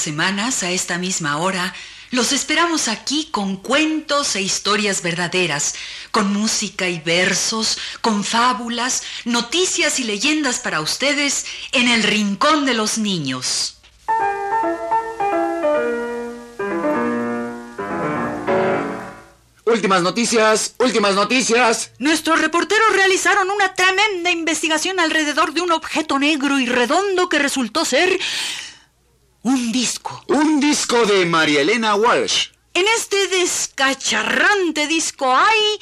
Semanas, a esta misma hora, los esperamos aquí con cuentos e historias verdaderas, con música y versos, con fábulas, noticias y leyendas para ustedes en el Rincón de los Niños. Últimas noticias, últimas noticias. Nuestros reporteros realizaron una tremenda investigación alrededor de un objeto negro y redondo que resultó ser un disco. Un disco de María Elena Walsh. En este descacharrante disco hay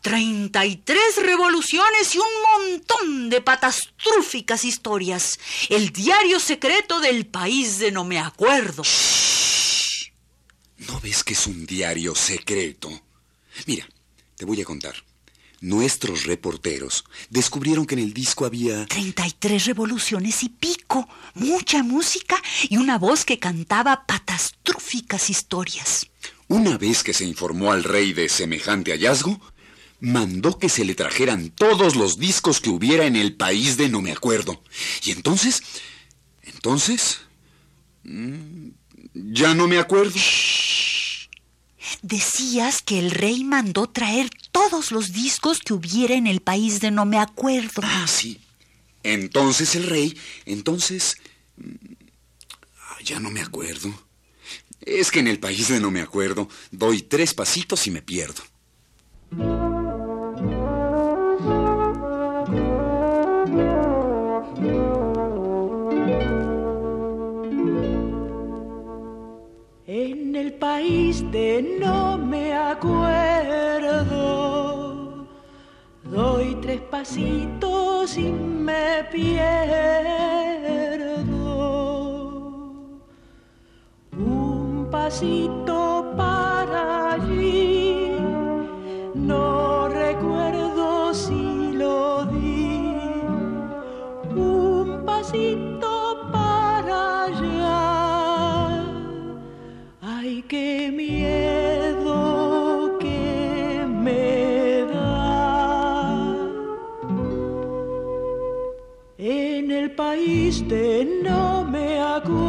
33 revoluciones y un montón de patastrúficas historias. El diario secreto del país de no me acuerdo. ¿No ves que es un diario secreto? Mira, te voy a contar. Nuestros reporteros descubrieron que en el disco había... 33 revoluciones y pico, mucha música y una voz que cantaba patastrúficas historias. Una vez que se informó al rey de semejante hallazgo, mandó que se le trajeran todos los discos que hubiera en el país de no me acuerdo. Y entonces... Entonces... mm, Ya no me acuerdo. Decías que el rey mandó traer todos los discos que hubiera en el país de no me acuerdo. Ah, sí. Entonces el rey, entonces... mm, ah, Ya no me acuerdo. Es que en el país de no me acuerdo, doy tres pasitos y me pierdo. No me acuerdo, doy tres pasitos y me pierdo. Un pasito para allí, no me acuerdo,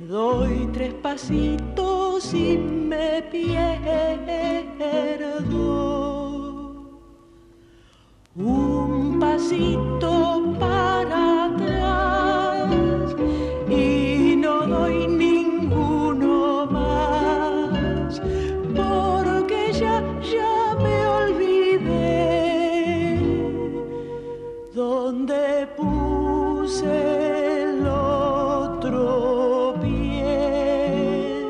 doy tres pasitos y me pierdo. Un pasito donde puse el otro pie.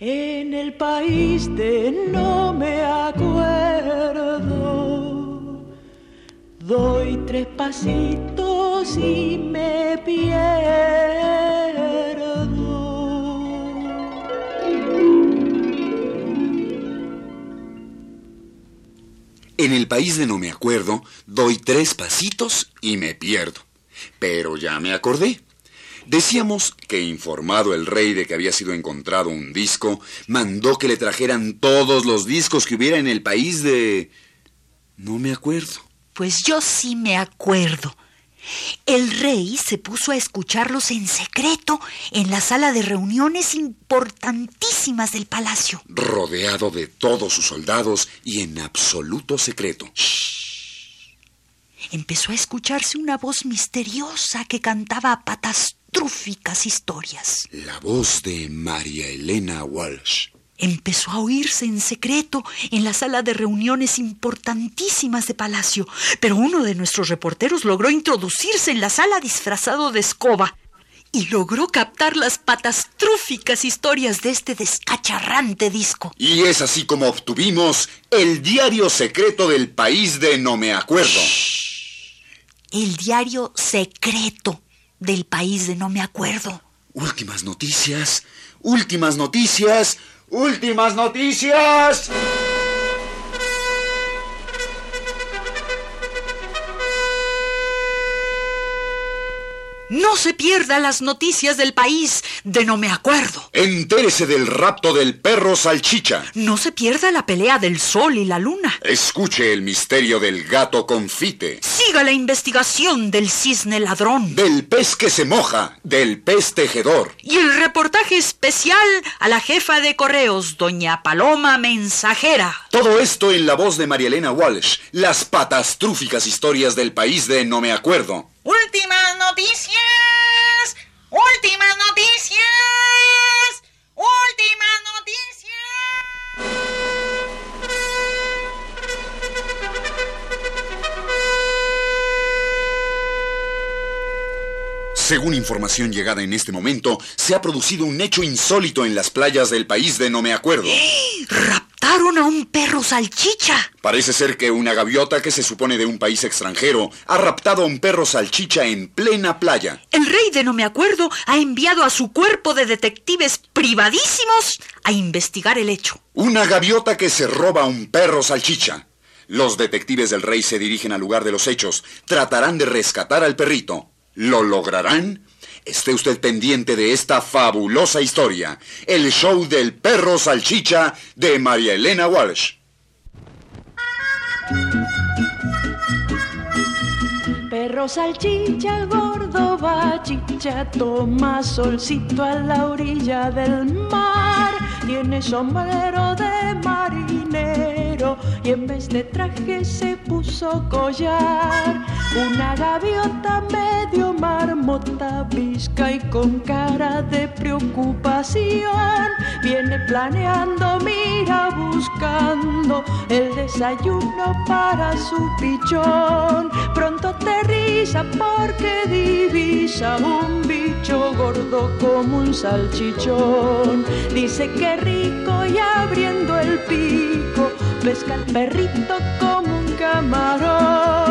En el país de no me acuerdo, doy tres pasitos y me pierdo. En el país de no me acuerdo, doy tres pasitos y me pierdo. Pero ya me acordé. Decíamos que informado el rey de que había sido encontrado un disco, mandó que le trajeran todos los discos que hubiera en el país de... No me acuerdo. Pues yo sí me acuerdo. El rey se puso a escucharlos en secreto en la sala de reuniones importantísimas del palacio. Rodeado de todos sus soldados y en absoluto secreto. Empezó a escucharse una voz misteriosa que cantaba patastrúficas historias. La voz de María Elena Walsh. Empezó a oírse en secreto en la sala de reuniones importantísimas de palacio, pero uno de nuestros reporteros logró introducirse en la sala disfrazado de escoba y logró captar las patastrúficas historias de este descacharrante disco. Y es así como obtuvimos el diario secreto del país de No Me Acuerdo. El diario secreto del país de No Me Acuerdo. Últimas noticias, últimas noticias, últimas noticias. No se pierda las noticias del país de No Me Acuerdo. Entérese del rapto del perro salchicha. No se pierda la pelea del sol y la luna. Escuche el misterio del gato confite. Siga la investigación del cisne ladrón. Del pez que se moja, del pez tejedor. Y el reportaje especial a la jefa de correos, doña Paloma Mensajera. Todo esto en la voz de María Elena Walsh. Las patastrúficas historias del país de No Me Acuerdo. Últimas noticias. Últimas noticias. Últimas noticias. Según información llegada en este momento, se ha producido un hecho insólito en las playas del país de No Me Acuerdo. A un perro salchicha. Parece ser que una gaviota que se supone de un país extranjero ha raptado a un perro salchicha en plena playa. El rey de No Me Acuerdo ha enviado a su cuerpo de detectives privadísimos a investigar el hecho. Una gaviota que se roba a un perro salchicha. Los detectives del rey se dirigen al lugar de los hechos. Tratarán de rescatar al perrito. ¿Lo lograrán? Esté usted pendiente de esta fabulosa historia. El show del perro salchicha de María Elena Walsh. Perro salchicha, gordo bachicha, toma solcito a la orilla del mar. Tiene sombrero de marinero y en vez de traje se puso collar. Una gaviota medio marmota, visca y con cara de preocupación. Viene planeando, mira buscando el desayuno para su pichón. Pronto aterriza porque divisa un bicho gordo como un salchichón. Dice que rico y abriendo el pico pesca el perrito como un camarón.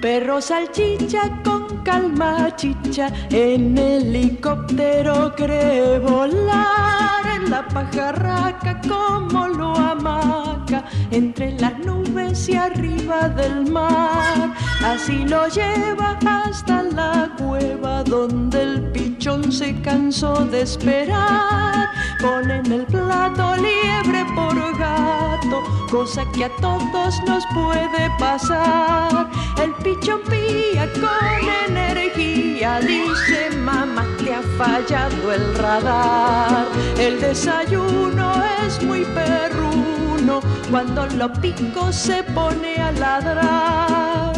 Perro salchicha con calma chicha, en helicóptero cree volar, en la pajarraca como lo amaca, entre las nubes y arriba del mar. Así lo lleva hasta la cueva donde el pichón se cansó de esperar. Pone en el plato liebre por gato, cosa que a todos nos puede pasar. El pichón pía con energía, dice mamá, te ha fallado el radar. El desayuno es muy perruno, cuando lo pico se pone a ladrar.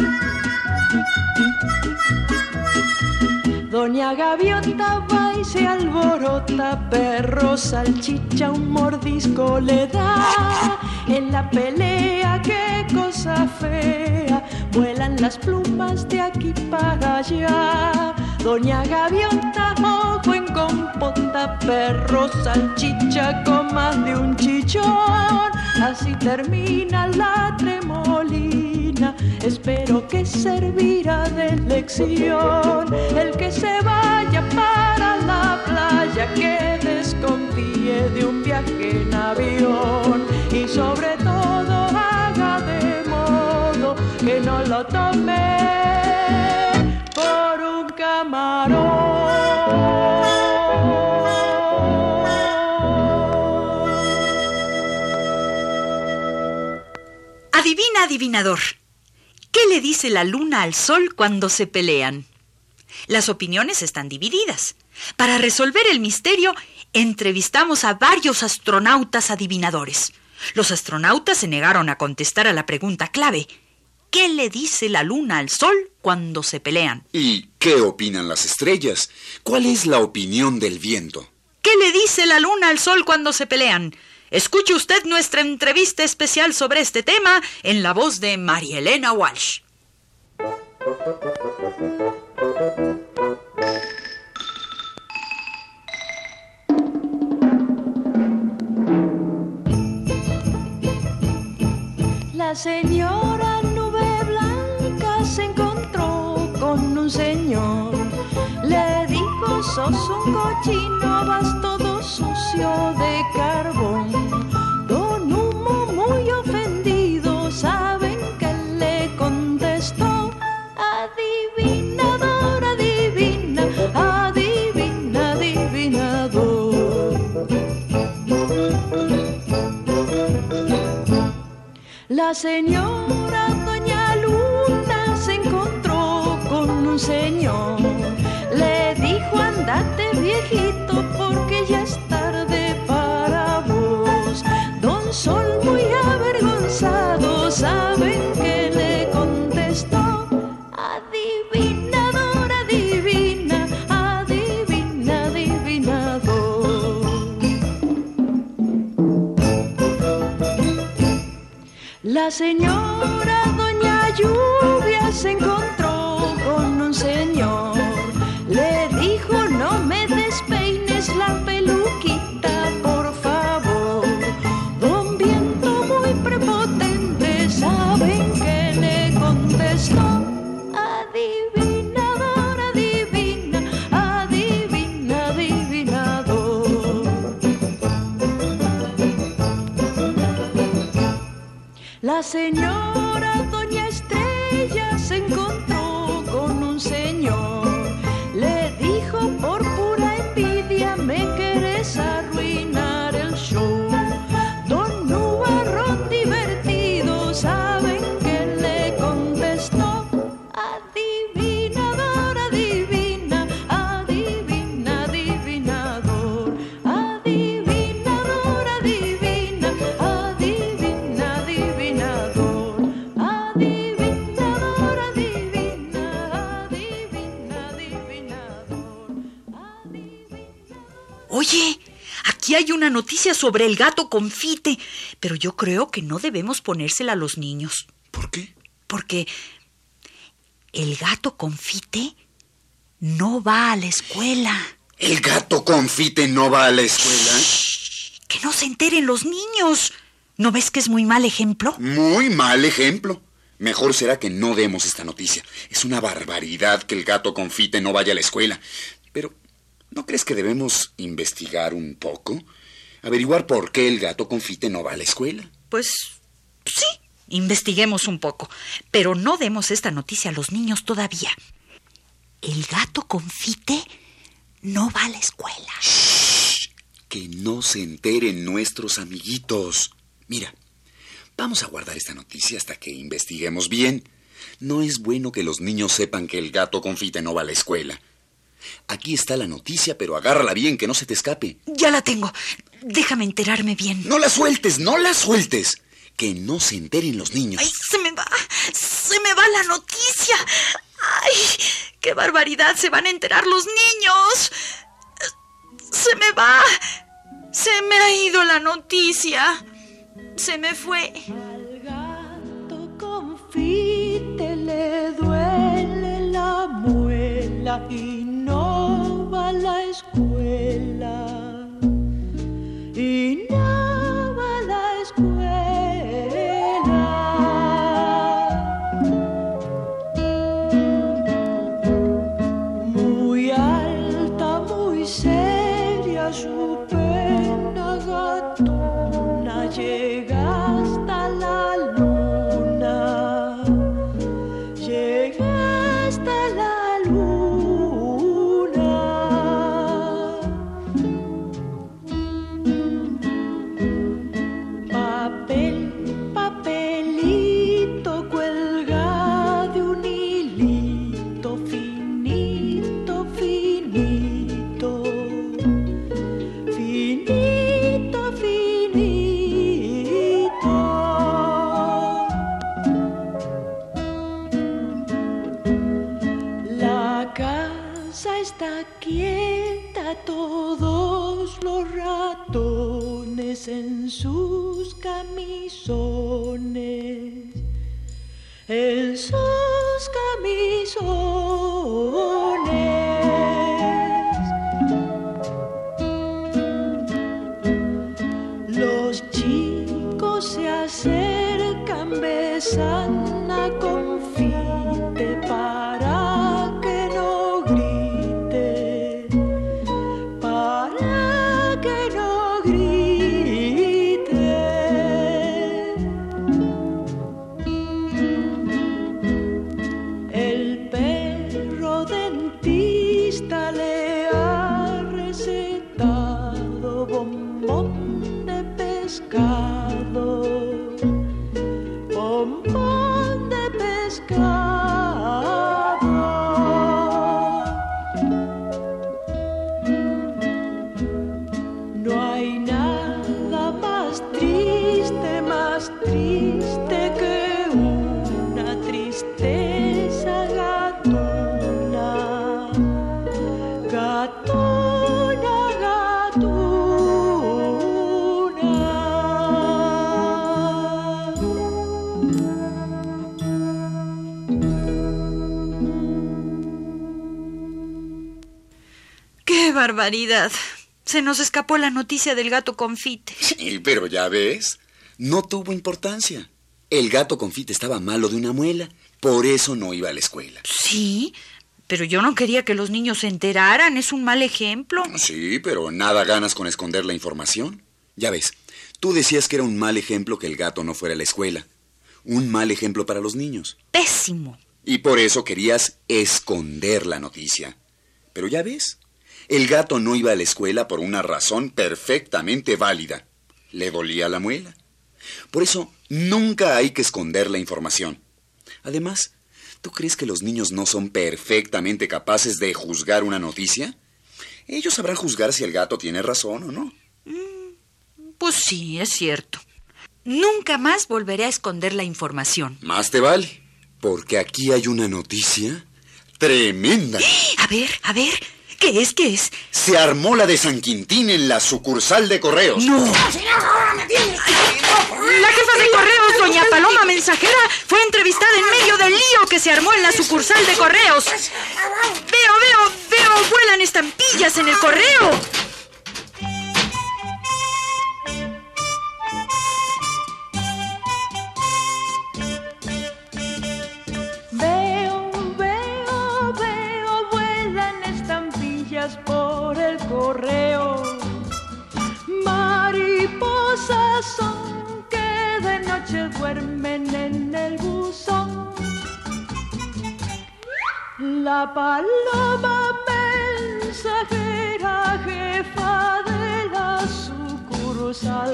Doña Gaviota va y se alborota, perro salchicha un mordisco le da. En la pelea, qué cosa fea, vuelan las plumas de aquí para allá. Doña Gaviota, ojo en compota, perro salchicha con más de un chichón. Así termina la tremolina, espero que servirá de lección. El que se vaya para la playa, que desconfíe de un viaje en avión y sobre por un camarón. Adivina, adivinador. ¿Qué le dice la luna al sol cuando se pelean? Las opiniones están divididas. Para resolver el misterio, entrevistamos a varios astronautas adivinadores. Los astronautas se negaron a contestar a la pregunta clave. ¿Qué le dice la luna al sol cuando se pelean? ¿Y qué opinan las estrellas? ¿Cuál es la opinión del viento? ¿Qué le dice la luna al sol cuando se pelean? Escuche usted nuestra entrevista especial sobre este tema en la voz de María Elena Walsh. La señora sos un cochino, vas todo sucio de carbón. Don Humo muy ofendido, ¿saben que le contestó? Adivinador, adivina, adivina, adivinador. La señora Doña Luna se encontró con un señor. Le dijo, andate señora Doña Lluvia se encontró señora hay una noticia sobre el gato confite, pero yo creo que no debemos ponérsela a los niños, ¿Por qué? porque el gato confite no va a la escuela. ¿El gato confite no va a la escuela? Que no se enteren los niños. ¿No ves que es muy mal ejemplo? Muy mal ejemplo. Mejor será que no demos esta noticia. Es una barbaridad que el gato confite no vaya a la escuela. ¿No crees que debemos investigar un poco? Averiguar por qué el gato confite no va a la escuela. Pues sí, investiguemos un poco, pero no demos esta noticia a los niños todavía. El gato confite no va a la escuela. Que no se enteren nuestros amiguitos. Mira, vamos a guardar esta noticia hasta que investiguemos bien. No es bueno que los niños sepan que el gato confite no va a la escuela. Aquí está la noticia, pero agárrala bien, que no se te escape. Ya la tengo. Déjame enterarme bien. No la sueltes, no la sueltes. Que no se enteren los niños. ¡Ay, se me va! ¡Se me va la noticia! ¡Ay! ¡Qué barbaridad! ¡Se van a enterar los niños! ¡Se me va! ¡Se me ha ido la noticia! ¡Se me fue! Al gato confite le duele la muela y ¡Qué barbaridad! Se nos escapó la noticia del gato confite. Sí, pero ya ves, no tuvo importancia. El gato confite estaba malo de una muela, por eso no iba a la escuela. Sí, pero yo no quería que los niños se enteraran. Es un mal ejemplo. Sí, pero nada ganas con esconder la información. Ya ves, tú decías que era un mal ejemplo que el gato no fuera a la escuela. Un mal ejemplo para los niños. Pésimo. Y por eso querías esconder la noticia. Pero ya ves, el gato no iba a la escuela por una razón perfectamente válida. Le dolía la muela. Por eso nunca hay que esconder la información. Además, ¿tú crees que los niños no son perfectamente capaces de juzgar una noticia? Ellos sabrán juzgar si el gato tiene razón o no. Pues sí, es cierto. Nunca más volveré a esconder la información. Más te vale, porque aquí hay una noticia tremenda. A ver, a ver, ¿qué es? ¿Qué es? Se armó la de San Quintín en la sucursal de correos. ¡No! Señor, ahora me tiene. La jefa de correos, doña Paloma Mensajera, fue entrevistada en medio del lío que se armó en la sucursal de correos. Veo, veo, veo, vuelan estampillas en el correo. La paloma mensajera, jefa de la sucursal,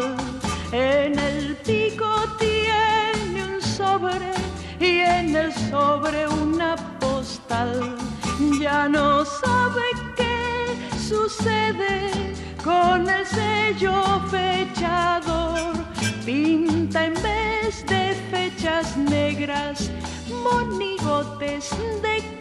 en el pico tiene un sobre y en el sobre una postal. Ya no sabe qué sucede con el sello fechador. Pinta en vez de fechas negras monigotes de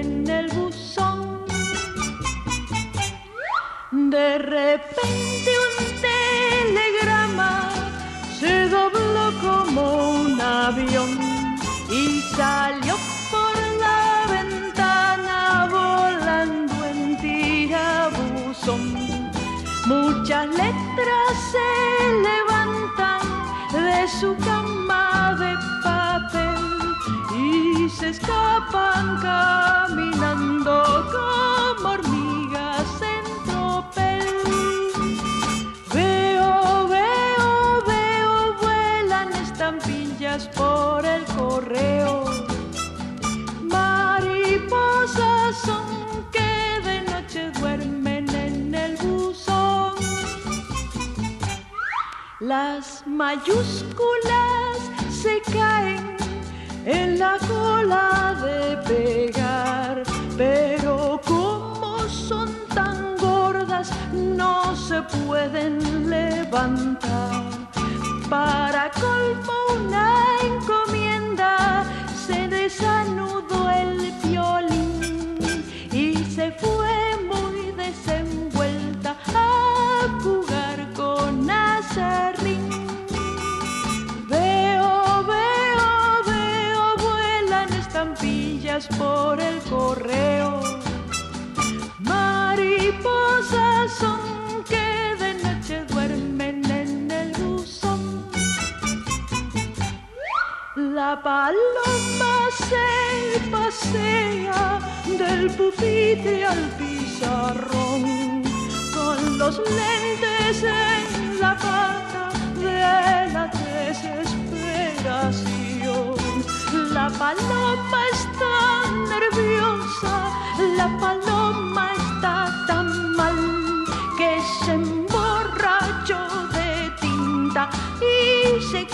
en el buzón. De repente un telegrama se dobló como un avión y salió por la ventana volando en tirabuzón. Muchas letras se levantan de su cama de papel y se escapan Las mayúsculas se caen en la cola de pegar, pero como son tan gordas no se pueden levantar. Para colmo por el correo. Mariposas son que de noche duermen en el buzón. La paloma se pasea del pupitre al pizarrón con los lentes en la pata de la desesperación. La paloma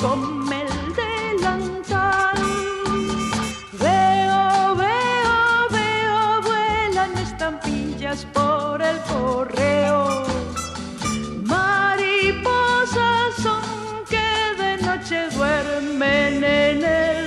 come el delantal. Veo, veo, veo, vuelan estampillas por el correo. Mariposas son que de noche duermen en el.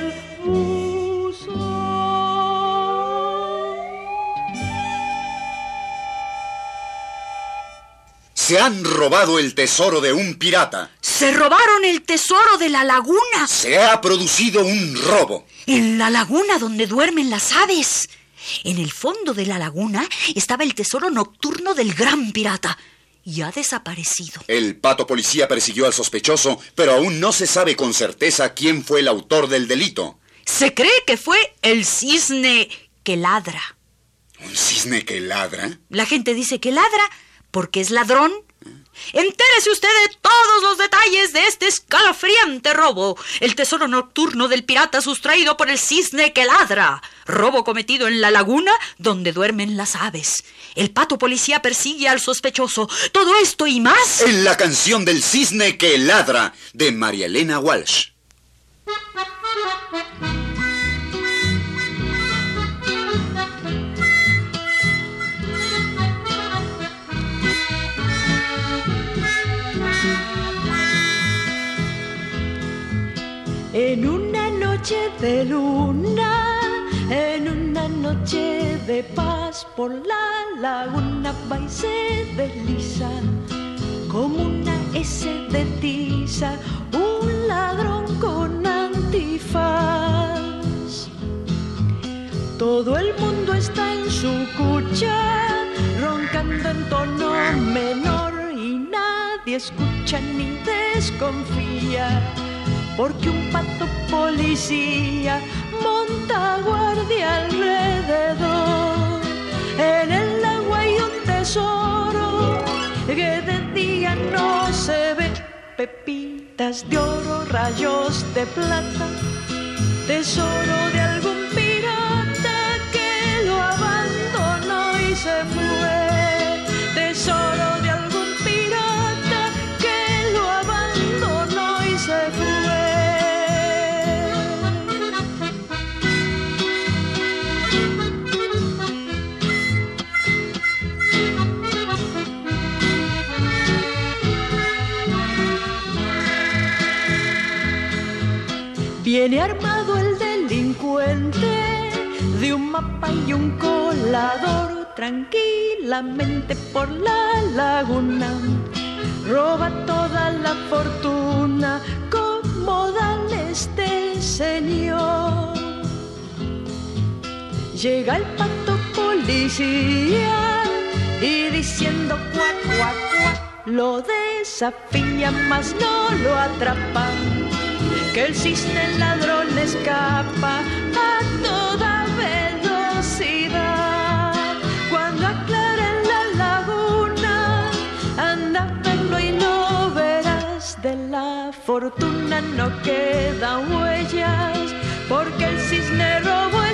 Se han robado el tesoro de un pirata. Se robaron el tesoro de la laguna. Se ha producido un robo. En la laguna donde duermen las aves. En el fondo de la laguna estaba el tesoro nocturno del gran pirata. Y ha desaparecido. El pato policía persiguió al sospechoso, pero aún no se sabe con certeza quién fue el autor del delito. Se cree que fue el cisne que ladra. ¿Un cisne que ladra? La gente dice que ladra porque es ladrón. Entérese usted de todos los detalles de este escalofriante robo. El tesoro nocturno del pirata sustraído por el cisne que ladra. Robo cometido en la laguna donde duermen las aves. El pato policía persigue al sospechoso. Todo esto y más. En la canción del cisne que ladra, de María Elena Walsh. En una noche de luna, en una noche de paz por la laguna va y se desliza como una S de tiza, un ladrón con antifaz. Todo el mundo está en su cucha, roncando en tono menor y nadie escucha ni desconfía porque un pato policía monta guardia alrededor. En el agua hay un tesoro que de día no se ve, pepitas de oro, rayos de plata, tesoro de algún Viene armado el delincuente de un mapa y un colador tranquilamente por la laguna. Roba toda la fortuna como dan este señor. Llega el pato policía y diciendo cuac, cuac, cuac, lo desafía, mas no lo atrapan que el cisne ladrón escapa a toda velocidad. Cuando aclare la laguna, anda verlo y lo verás. De la fortuna no quedan huellas, porque el cisne robó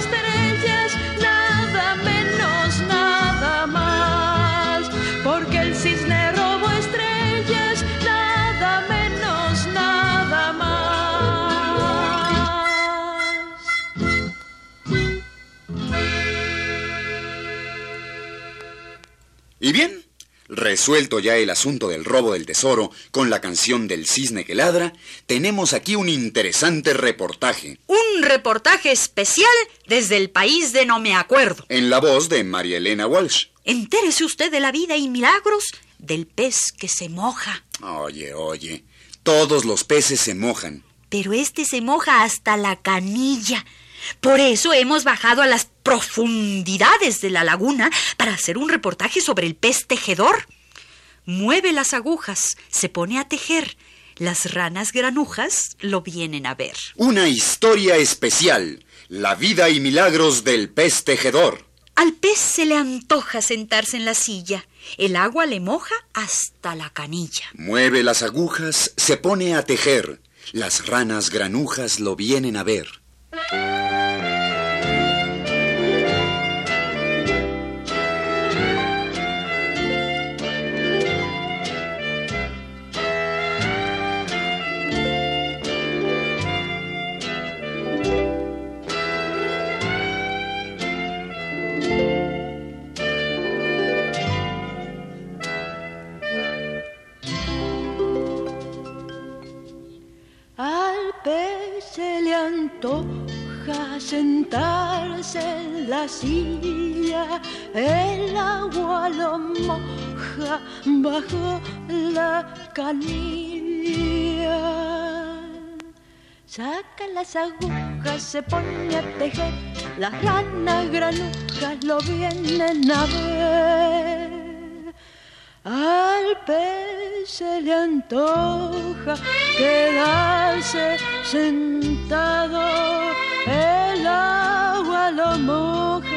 Resuelto ya el asunto del robo del tesoro con la canción del cisne que ladra, tenemos aquí un interesante reportaje, Un reportaje especial desde el país de no me acuerdo. en la voz de María Elena Walsh. Entérese usted de la vida y milagros del pez que se moja. Oye, oye, todos los peces se mojan. Pero este se moja hasta la canilla. Por eso hemos bajado a las profundidades de la laguna para hacer un reportaje sobre el pez tejedor. Mueve las agujas, se pone a tejer. Las ranas granujas lo vienen a ver. Una historia especial. La vida y milagros del pez tejedor. Al pez se le antoja sentarse en la silla. El agua le moja hasta la canilla. Mueve las agujas, se pone a tejer. Las ranas granujas lo vienen a ver. Antoja sentarse en la silla, el agua lo moja bajo la canilla. Saca las agujas, se pone a tejer, las ranas granujas lo vienen a ver. Al pez se le antoja quedarse sentado, el agua lo moja,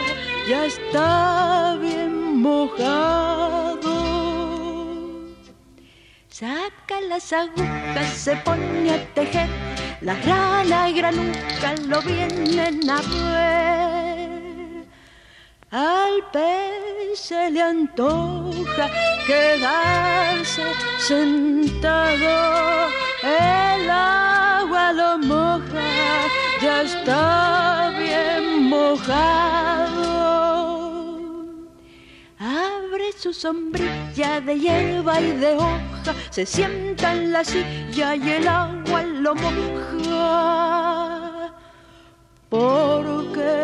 ya está bien mojado. Saca las agujas, se pone a tejer, las ranas granujas lo vienen a ver. Al pez se le antoja quedarse sentado, el agua lo moja, ya está bien mojado. Abre su sombrilla de hierba y de hoja, se sienta en la silla y el agua lo moja porque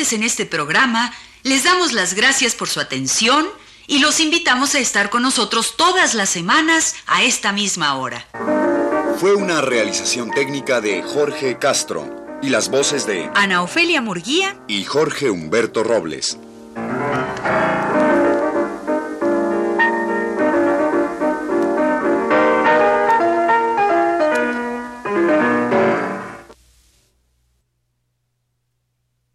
En este programa les damos las gracias por su atención y los invitamos a estar con nosotros todas las semanas a esta misma hora. Fue una realización técnica de Jorge Castro y las voces de Ana Ofelia Murguía y Jorge Humberto Robles.